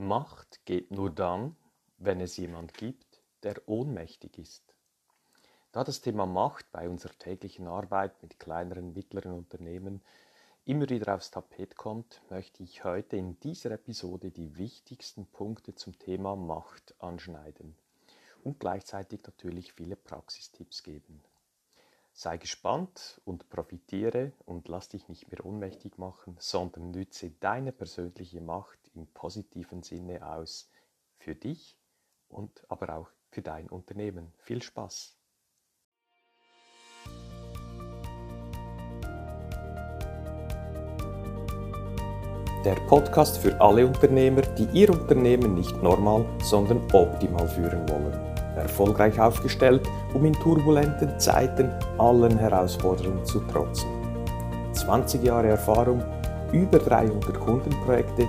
Macht geht nur dann, wenn es jemand gibt, der ohnmächtig ist. Da das Thema Macht bei unserer täglichen Arbeit mit kleineren, mittleren Unternehmen immer wieder aufs Tapet kommt, möchte ich heute in dieser Episode die wichtigsten Punkte zum Thema Macht anschneiden und gleichzeitig natürlich viele Praxistipps geben. Sei gespannt und profitiere und lass dich nicht mehr ohnmächtig machen, sondern nütze deine persönliche Macht im positiven Sinne aus für dich und aber auch für dein Unternehmen. Viel Spaß! Der Podcast für alle Unternehmer, die ihr Unternehmen nicht normal, sondern optimal führen wollen erfolgreich aufgestellt, um in turbulenten Zeiten allen Herausforderungen zu trotzen. 20 Jahre Erfahrung, über 300 Kundenprojekte,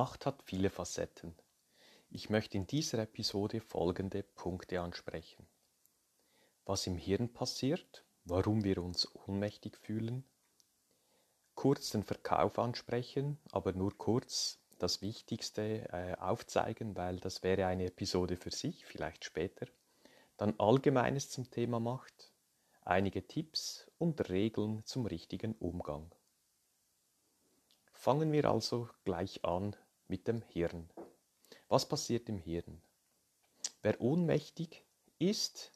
Macht hat viele Facetten. Ich möchte in dieser Episode folgende Punkte ansprechen. Was im Hirn passiert, warum wir uns ohnmächtig fühlen, kurz den Verkauf ansprechen, aber nur kurz, das Wichtigste äh, aufzeigen, weil das wäre eine Episode für sich, vielleicht später. Dann Allgemeines zum Thema Macht, einige Tipps und Regeln zum richtigen Umgang. Fangen wir also gleich an mit dem Hirn. Was passiert im Hirn? Wer ohnmächtig ist,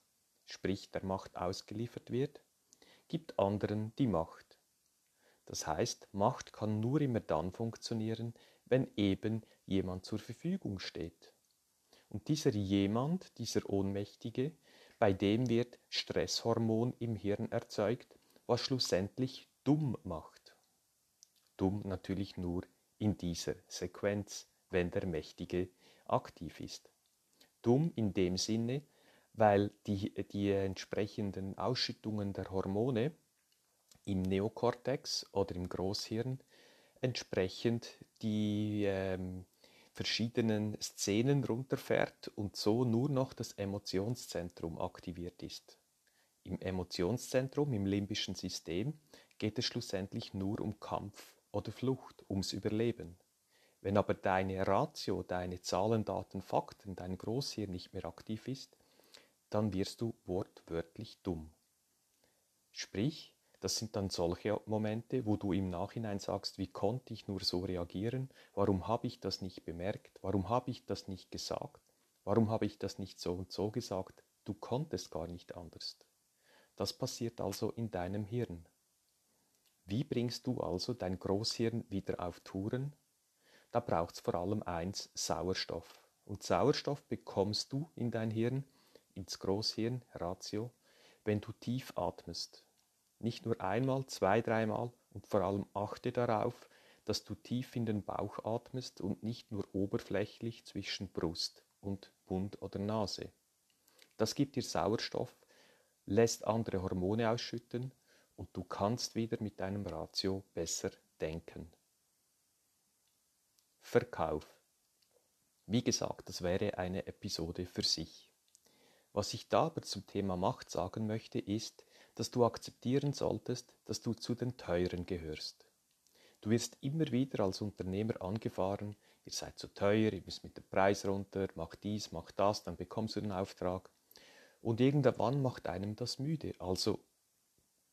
sprich der Macht ausgeliefert wird, gibt anderen die Macht. Das heißt, Macht kann nur immer dann funktionieren, wenn eben jemand zur Verfügung steht. Und dieser jemand, dieser Ohnmächtige, bei dem wird Stresshormon im Hirn erzeugt, was schlussendlich dumm macht. Dumm natürlich nur in dieser Sequenz, wenn der Mächtige aktiv ist. Dumm in dem Sinne, weil die, die entsprechenden Ausschüttungen der Hormone im Neokortex oder im Großhirn entsprechend die ähm, verschiedenen Szenen runterfährt und so nur noch das Emotionszentrum aktiviert ist. Im Emotionszentrum, im limbischen System, geht es schlussendlich nur um Kampf oder Flucht, ums Überleben. Wenn aber deine Ratio, deine Zahlen, Daten, Fakten, dein Großhirn nicht mehr aktiv ist, dann wirst du wortwörtlich dumm. Sprich, das sind dann solche Momente, wo du im Nachhinein sagst, wie konnte ich nur so reagieren? Warum habe ich das nicht bemerkt? Warum habe ich das nicht gesagt? Warum habe ich das nicht so und so gesagt? Du konntest gar nicht anders. Das passiert also in deinem Hirn. Wie bringst du also dein Großhirn wieder auf Touren? Da braucht es vor allem eins, Sauerstoff. Und Sauerstoff bekommst du in dein Hirn, ins Großhirn, Ratio, wenn du tief atmest. Nicht nur einmal, zwei, dreimal und vor allem achte darauf, dass du tief in den Bauch atmest und nicht nur oberflächlich zwischen Brust und Mund oder Nase. Das gibt dir Sauerstoff, lässt andere Hormone ausschütten und du kannst wieder mit deinem Ratio besser denken. Verkauf. Wie gesagt, das wäre eine Episode für sich. Was ich da aber zum Thema Macht sagen möchte, ist, dass du akzeptieren solltest, dass du zu den Teuren gehörst. Du wirst immer wieder als Unternehmer angefahren, ihr seid zu teuer, ihr müsst mit dem Preis runter, mach dies, mach das, dann bekommst du den Auftrag. Und irgendwann macht einem das müde. Also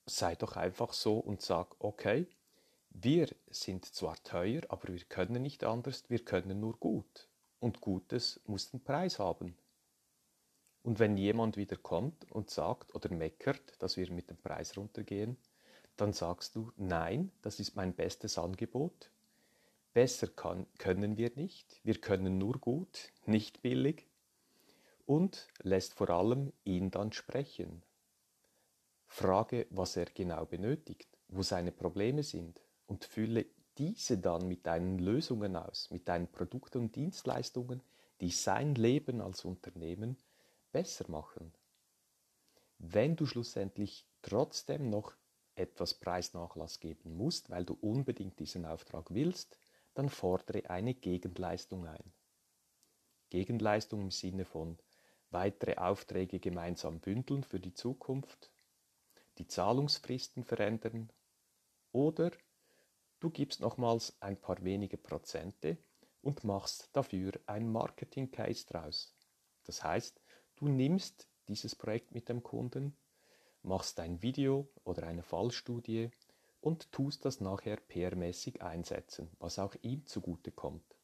sei doch einfach so und sag, okay, wir sind zwar teuer, aber wir können nicht anders, wir können nur gut. Und Gutes muss den Preis haben. Und wenn jemand wieder kommt und sagt oder meckert, dass wir mit dem Preis runtergehen, dann sagst du, nein, das ist mein bestes Angebot. Besser kann, können wir nicht. Wir können nur gut, nicht billig. Und lässt vor allem ihn dann sprechen. Frage, was er genau benötigt, wo seine Probleme sind und fülle diese dann mit deinen Lösungen aus, mit deinen Produkten und Dienstleistungen, die sein Leben als Unternehmen besser machen. Wenn du schlussendlich trotzdem noch etwas Preisnachlass geben musst, weil du unbedingt diesen Auftrag willst, dann fordere eine Gegenleistung ein. Gegenleistung im Sinne von weitere Aufträge gemeinsam bündeln für die Zukunft, die Zahlungsfristen verändern oder du gibst nochmals ein paar wenige Prozente und machst dafür ein Marketing Case draus. Das heißt, du nimmst dieses Projekt mit dem Kunden, machst ein Video oder eine Fallstudie und tust das nachher PR-mäßig einsetzen, was auch ihm zugute kommt.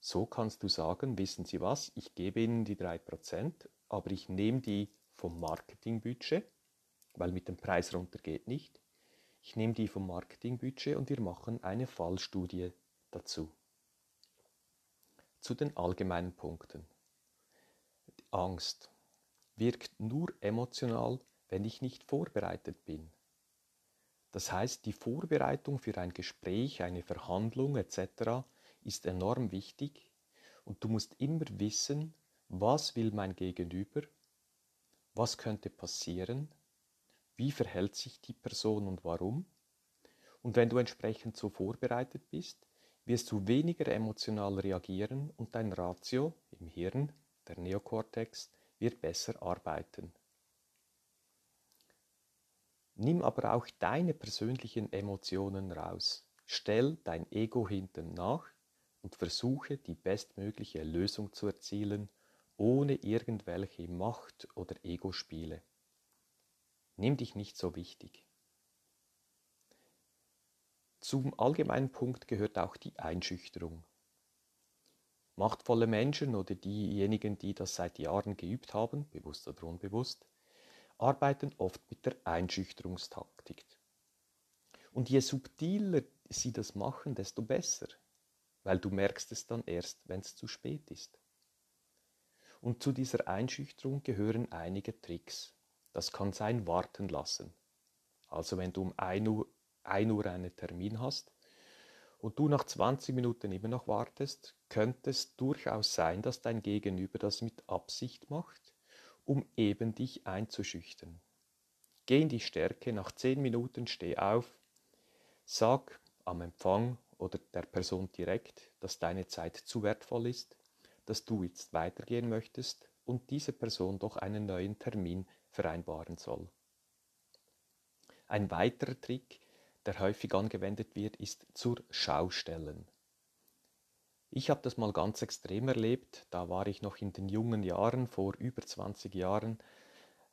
So kannst du sagen, wissen Sie was, ich gebe Ihnen die 3%, aber ich nehme die vom Marketingbudget, weil mit dem Preis runter geht nicht. Ich nehme die vom Marketingbudget und wir machen eine Fallstudie dazu. Zu den allgemeinen Punkten. Die Angst wirkt nur emotional, wenn ich nicht vorbereitet bin. Das heißt, die Vorbereitung für ein Gespräch, eine Verhandlung etc ist enorm wichtig und du musst immer wissen, was will mein Gegenüber, was könnte passieren, wie verhält sich die Person und warum. Und wenn du entsprechend so vorbereitet bist, wirst du weniger emotional reagieren und dein Ratio im Hirn, der Neokortex, wird besser arbeiten. Nimm aber auch deine persönlichen Emotionen raus. Stell dein Ego hinten nach und versuche die bestmögliche Lösung zu erzielen, ohne irgendwelche Macht- oder Ego-Spiele. Nimm dich nicht so wichtig. Zum allgemeinen Punkt gehört auch die Einschüchterung. Machtvolle Menschen oder diejenigen, die das seit Jahren geübt haben, bewusst oder unbewusst, arbeiten oft mit der Einschüchterungstaktik. Und je subtiler sie das machen, desto besser weil du merkst es dann erst, wenn es zu spät ist. Und zu dieser Einschüchterung gehören einige Tricks. Das kann sein warten lassen. Also wenn du um 1 Uhr, 1 Uhr einen Termin hast und du nach 20 Minuten immer noch wartest, könnte es durchaus sein, dass dein Gegenüber das mit Absicht macht, um eben dich einzuschüchtern. Geh in die Stärke, nach 10 Minuten steh auf, sag am Empfang oder der Person direkt, dass deine Zeit zu wertvoll ist, dass du jetzt weitergehen möchtest und diese Person doch einen neuen Termin vereinbaren soll. Ein weiterer Trick, der häufig angewendet wird, ist zur Schaustellen. Ich habe das mal ganz extrem erlebt, da war ich noch in den jungen Jahren, vor über 20 Jahren,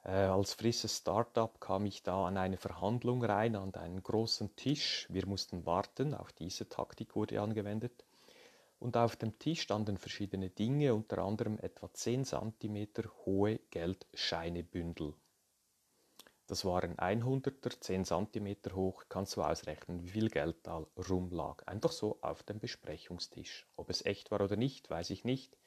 äh, als frisches Startup kam ich da an eine Verhandlung rein, an einen großen Tisch. Wir mussten warten, auch diese Taktik wurde angewendet. Und auf dem Tisch standen verschiedene Dinge, unter anderem etwa 10 cm hohe Geldscheinebündel. Das waren 100er, 10 cm hoch, kannst du ausrechnen, wie viel Geld da rumlag. Einfach so auf dem Besprechungstisch. Ob es echt war oder nicht, weiß ich nicht.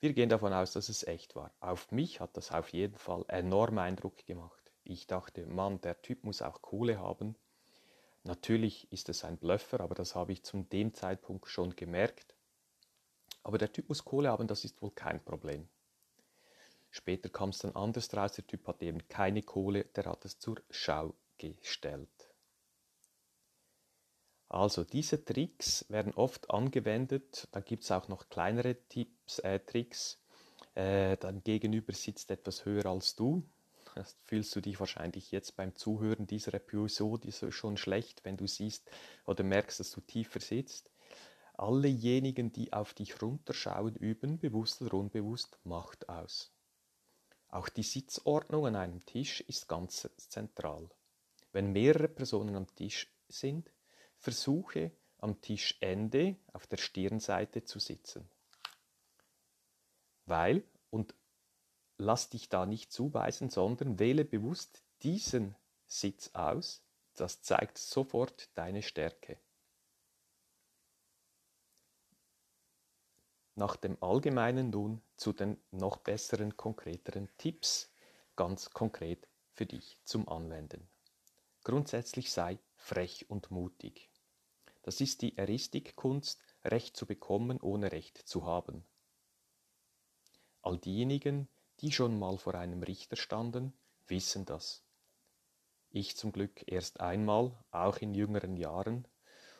Wir gehen davon aus, dass es echt war. Auf mich hat das auf jeden Fall enorm Eindruck gemacht. Ich dachte, Mann, der Typ muss auch Kohle haben. Natürlich ist es ein Blöffer, aber das habe ich zu dem Zeitpunkt schon gemerkt. Aber der Typ muss Kohle haben, das ist wohl kein Problem. Später kam es dann anders raus, der Typ hatte eben keine Kohle, der hat es zur Schau gestellt. Also diese Tricks werden oft angewendet. Dann gibt es auch noch kleinere Tipps, äh, Tricks. Äh, dein Gegenüber sitzt etwas höher als du. Das fühlst du dich wahrscheinlich jetzt beim Zuhören dieser Episode schon schlecht, wenn du siehst oder merkst, dass du tiefer sitzt. Allejenigen, die auf dich runterschauen, üben, bewusst oder unbewusst, Macht aus. Auch die Sitzordnung an einem Tisch ist ganz zentral. Wenn mehrere Personen am Tisch sind, Versuche am Tischende auf der Stirnseite zu sitzen. Weil, und lass dich da nicht zuweisen, sondern wähle bewusst diesen Sitz aus, das zeigt sofort deine Stärke. Nach dem Allgemeinen nun zu den noch besseren, konkreteren Tipps, ganz konkret für dich zum Anwenden. Grundsätzlich sei frech und mutig. Das ist die Eristikkunst, Recht zu bekommen, ohne Recht zu haben. All diejenigen, die schon mal vor einem Richter standen, wissen das. Ich zum Glück erst einmal, auch in jüngeren Jahren,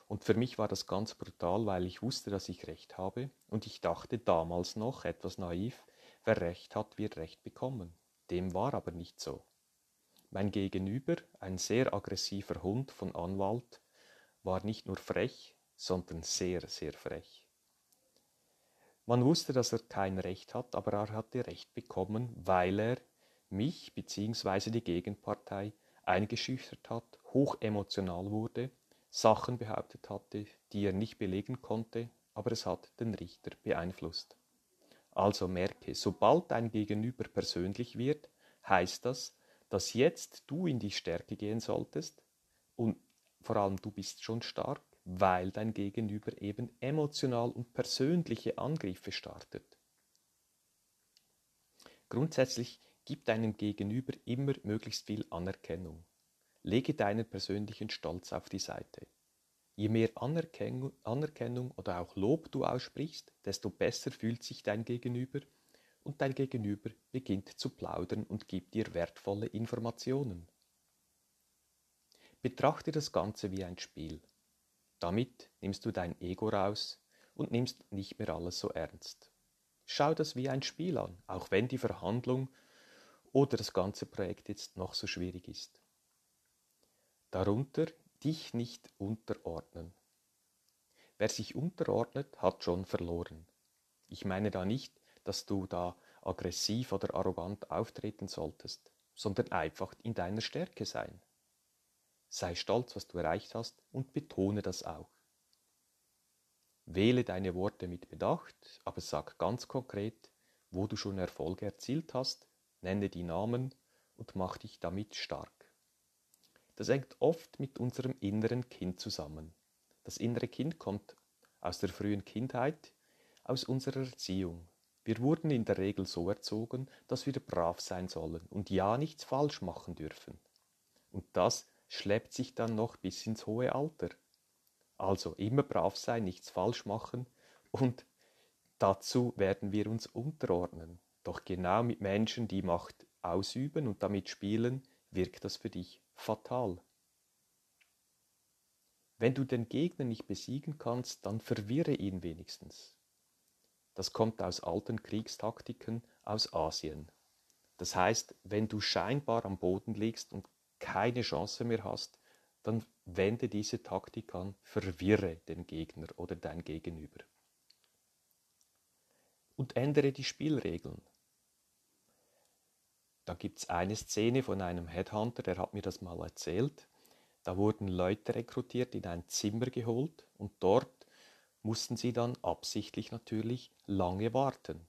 und für mich war das ganz brutal, weil ich wusste, dass ich Recht habe, und ich dachte damals noch, etwas naiv, wer Recht hat, wird Recht bekommen. Dem war aber nicht so. Mein Gegenüber, ein sehr aggressiver Hund von Anwalt, war nicht nur frech, sondern sehr, sehr frech. Man wusste, dass er kein Recht hat, aber er hatte Recht bekommen, weil er mich bzw. die Gegenpartei eingeschüchtert hat, hochemotional wurde Sachen behauptet hatte, die er nicht belegen konnte, aber es hat den Richter beeinflusst. Also merke, sobald dein Gegenüber persönlich wird, heißt das, dass jetzt du in die Stärke gehen solltest und vor allem du bist schon stark, weil dein Gegenüber eben emotional und persönliche Angriffe startet. Grundsätzlich gib deinem Gegenüber immer möglichst viel Anerkennung. Lege deinen persönlichen Stolz auf die Seite. Je mehr Anerkennung, oder auch Lob du aussprichst, desto besser fühlt sich dein Gegenüber und dein Gegenüber beginnt zu plaudern und gibt dir wertvolle Informationen. Betrachte das Ganze wie ein Spiel. Damit nimmst du dein Ego raus und nimmst nicht mehr alles so ernst. Schau das wie ein Spiel an, auch wenn die Verhandlung oder das ganze Projekt jetzt noch so schwierig ist. Darunter dich nicht unterordnen. Wer sich unterordnet, hat schon verloren. Ich meine da nicht, dass du da aggressiv oder arrogant auftreten solltest, sondern einfach in deiner Stärke sein. Sei stolz, was du erreicht hast und betone das auch. Wähle deine Worte mit Bedacht, aber sag ganz konkret, wo du schon Erfolge erzielt hast, nenne die Namen und mach dich damit stark. Das hängt oft mit unserem inneren Kind zusammen. Das innere Kind kommt aus der frühen Kindheit, aus unserer Erziehung. Wir wurden in der Regel so erzogen, dass wir brav sein sollen und ja nichts falsch machen dürfen. Und das schleppt sich dann noch bis ins hohe Alter. Also immer brav sein, nichts falsch machen und dazu werden wir uns unterordnen. Doch genau mit Menschen, die Macht ausüben und damit spielen, wirkt das für dich fatal. Wenn du den Gegner nicht besiegen kannst, dann verwirre ihn wenigstens. Das kommt aus alten Kriegstaktiken aus Asien. Das heißt, wenn du scheinbar am Boden liegst und keine Chance mehr hast, dann wende diese Taktik an, verwirre den Gegner oder dein Gegenüber. Und ändere die Spielregeln. Da gibt es eine Szene von einem Headhunter, der hat mir das mal erzählt. Da wurden Leute rekrutiert, in ein Zimmer geholt und dort mussten sie dann absichtlich natürlich lange warten.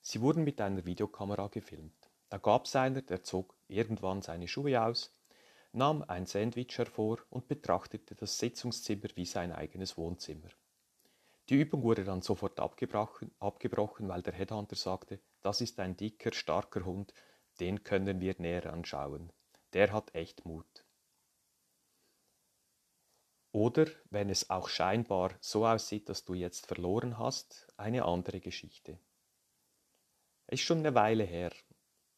Sie wurden mit einer Videokamera gefilmt. Da gab es einer, der zog irgendwann seine Schuhe aus, nahm ein Sandwich hervor und betrachtete das Sitzungszimmer wie sein eigenes Wohnzimmer. Die Übung wurde dann sofort abgebrochen, abgebrochen, weil der Headhunter sagte, das ist ein dicker, starker Hund, den können wir näher anschauen. Der hat echt Mut. Oder wenn es auch scheinbar so aussieht, dass du jetzt verloren hast, eine andere Geschichte. Es ist schon eine Weile her.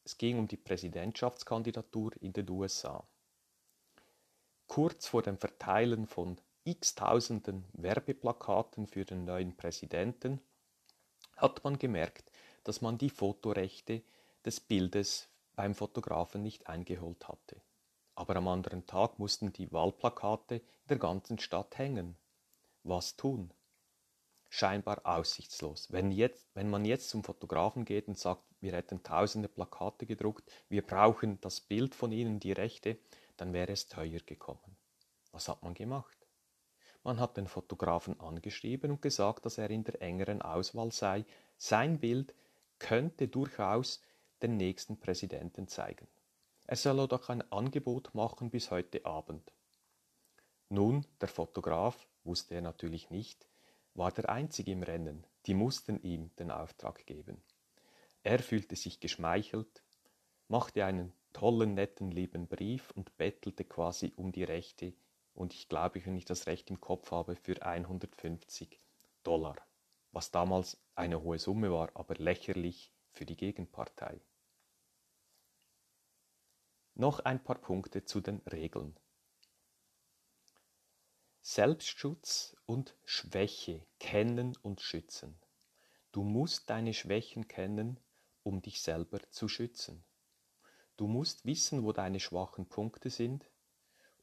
Es ging um die Präsidentschaftskandidatur in den USA. Kurz vor dem Verteilen von x-tausenden Werbeplakaten für den neuen Präsidenten hat man gemerkt, dass man die Fotorechte des Bildes beim Fotografen nicht eingeholt hatte. Aber am anderen Tag mussten die Wahlplakate in der ganzen Stadt hängen. Was tun? Scheinbar aussichtslos. Wenn, jetzt, wenn man jetzt zum Fotografen geht und sagt, wir hätten tausende Plakate gedruckt, wir brauchen das Bild von Ihnen, die Rechte, dann wäre es teuer gekommen. Was hat man gemacht? Man hat den Fotografen angeschrieben und gesagt, dass er in der engeren Auswahl sei. Sein Bild könnte durchaus den nächsten Präsidenten zeigen. Er solle doch ein Angebot machen bis heute Abend. Nun, der Fotograf, wusste er natürlich nicht, war der Einzige im Rennen, die mussten ihm den Auftrag geben. Er fühlte sich geschmeichelt, machte einen tollen, netten, lieben Brief und bettelte quasi um die Rechte und ich glaube, wenn ich das recht im Kopf habe, für 150 Dollar, was damals eine hohe Summe war, aber lächerlich für die Gegenpartei. Noch ein paar Punkte zu den Regeln. Selbstschutz und Schwäche kennen und schützen. Du musst deine Schwächen kennen, um dich selber zu schützen. Du musst wissen, wo deine schwachen Punkte sind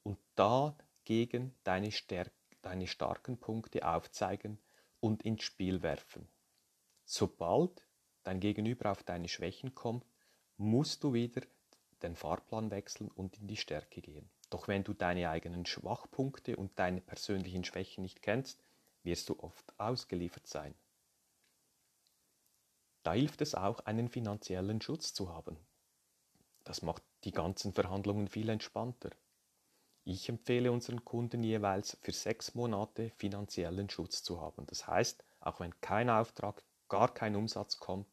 und dagegen deine, Stärk deine starken Punkte aufzeigen und ins Spiel werfen. Sobald dein Gegenüber auf deine Schwächen kommt, musst du wieder den Fahrplan wechseln und in die Stärke gehen. Doch wenn du deine eigenen Schwachpunkte und deine persönlichen Schwächen nicht kennst, wirst du oft ausgeliefert sein. Da hilft es auch, einen finanziellen Schutz zu haben. Das macht die ganzen Verhandlungen viel entspannter. Ich empfehle unseren Kunden jeweils für sechs Monate finanziellen Schutz zu haben. Das heißt, auch wenn kein Auftrag, gar kein Umsatz kommt,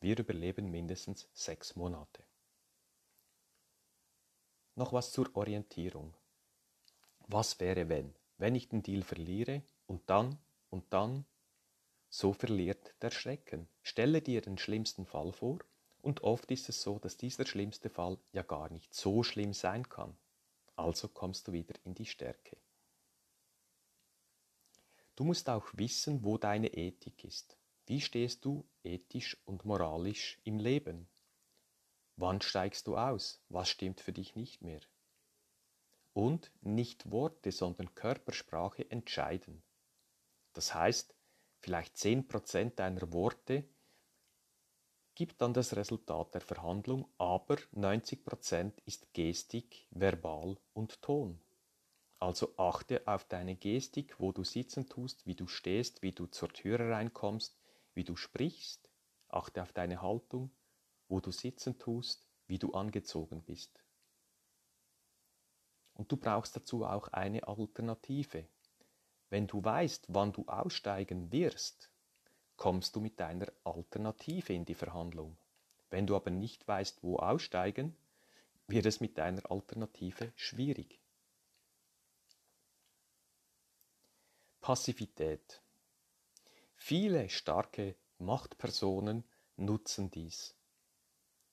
wir überleben mindestens sechs Monate. Noch was zur Orientierung. Was wäre, wenn? Wenn ich den Deal verliere und dann und dann, so verliert der Schrecken. Stelle dir den schlimmsten Fall vor und oft ist es so, dass dieser schlimmste Fall ja gar nicht so schlimm sein kann. Also kommst du wieder in die Stärke. Du musst auch wissen, wo deine Ethik ist. Wie stehst du ethisch und moralisch im Leben? Wann steigst du aus? Was stimmt für dich nicht mehr? Und nicht Worte, sondern Körpersprache entscheiden. Das heißt, vielleicht 10% deiner Worte gibt dann das Resultat der Verhandlung, aber 90% ist Gestik, Verbal und Ton. Also achte auf deine Gestik, wo du sitzen tust, wie du stehst, wie du zur Tür reinkommst, wie du sprichst. Achte auf deine Haltung wo du sitzen tust, wie du angezogen bist. Und du brauchst dazu auch eine Alternative. Wenn du weißt, wann du aussteigen wirst, kommst du mit deiner Alternative in die Verhandlung. Wenn du aber nicht weißt, wo aussteigen, wird es mit deiner Alternative schwierig. Passivität. Viele starke Machtpersonen nutzen dies.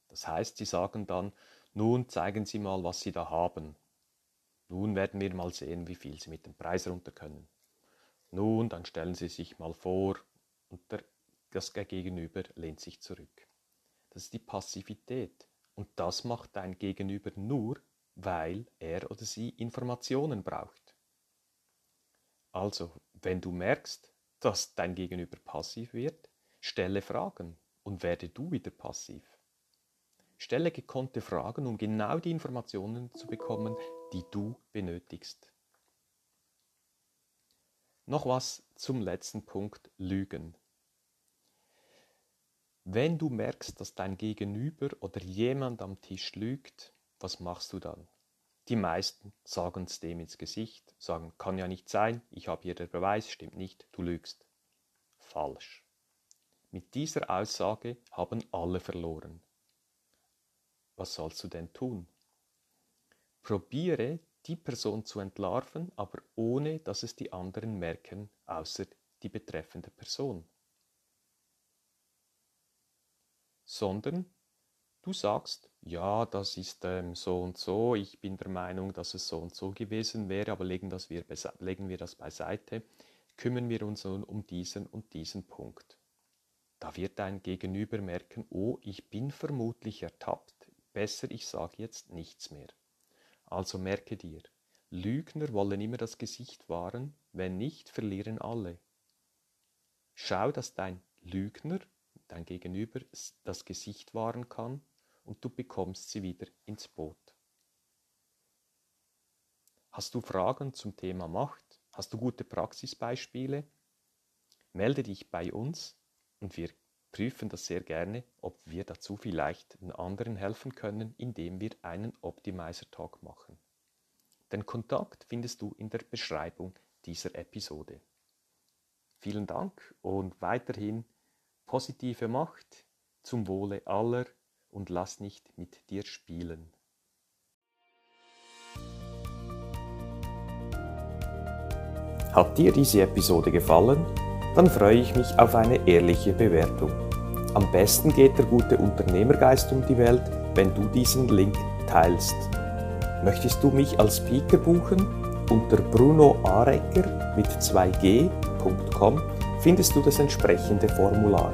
Das heißt, sie sagen dann, nun zeigen Sie mal, was Sie da haben. Nun werden wir mal sehen, wie viel Sie mit dem Preis runter können. Nun, dann stellen Sie sich mal vor und der, das Gegenüber lehnt sich zurück. Das ist die Passivität. Und das macht dein Gegenüber nur, weil er oder sie Informationen braucht. Also, wenn du merkst, dass dein Gegenüber passiv wird, stelle Fragen und werde du wieder passiv. Stelle gekonnte Fragen, um genau die Informationen zu bekommen, die du benötigst. Noch was zum letzten Punkt Lügen. Wenn du merkst, dass dein Gegenüber oder jemand am Tisch lügt, was machst du dann? Die meisten sagen es dem ins Gesicht, sagen, kann ja nicht sein, ich habe hier den Beweis, stimmt nicht, du lügst. Falsch. Mit dieser Aussage haben alle verloren was sollst du denn tun? Probiere die Person zu entlarven, aber ohne dass es die anderen merken, außer die betreffende Person. Sondern du sagst, ja, das ist ähm, so und so, ich bin der Meinung, dass es so und so gewesen wäre, aber legen, das wir, legen wir das beiseite, kümmern wir uns nun um diesen und diesen Punkt. Da wird dein Gegenüber merken, oh, ich bin vermutlich ertappt, Besser, ich sage jetzt nichts mehr. Also merke dir, Lügner wollen immer das Gesicht wahren, wenn nicht, verlieren alle. Schau, dass dein Lügner, dein Gegenüber, das Gesicht wahren kann und du bekommst sie wieder ins Boot. Hast du Fragen zum Thema Macht? Hast du gute Praxisbeispiele? Melde dich bei uns und wir prüfen das sehr gerne, ob wir dazu vielleicht den anderen helfen können, indem wir einen Optimizer Talk machen. Den Kontakt findest du in der Beschreibung dieser Episode. Vielen Dank und weiterhin positive Macht zum Wohle aller und lass nicht mit dir spielen. Hat dir diese Episode gefallen? Dann freue ich mich auf eine ehrliche Bewertung. Am besten geht der gute Unternehmergeist um die Welt, wenn du diesen Link teilst. Möchtest du mich als Speaker buchen? Unter brunoarecker mit 2g.com findest du das entsprechende Formular.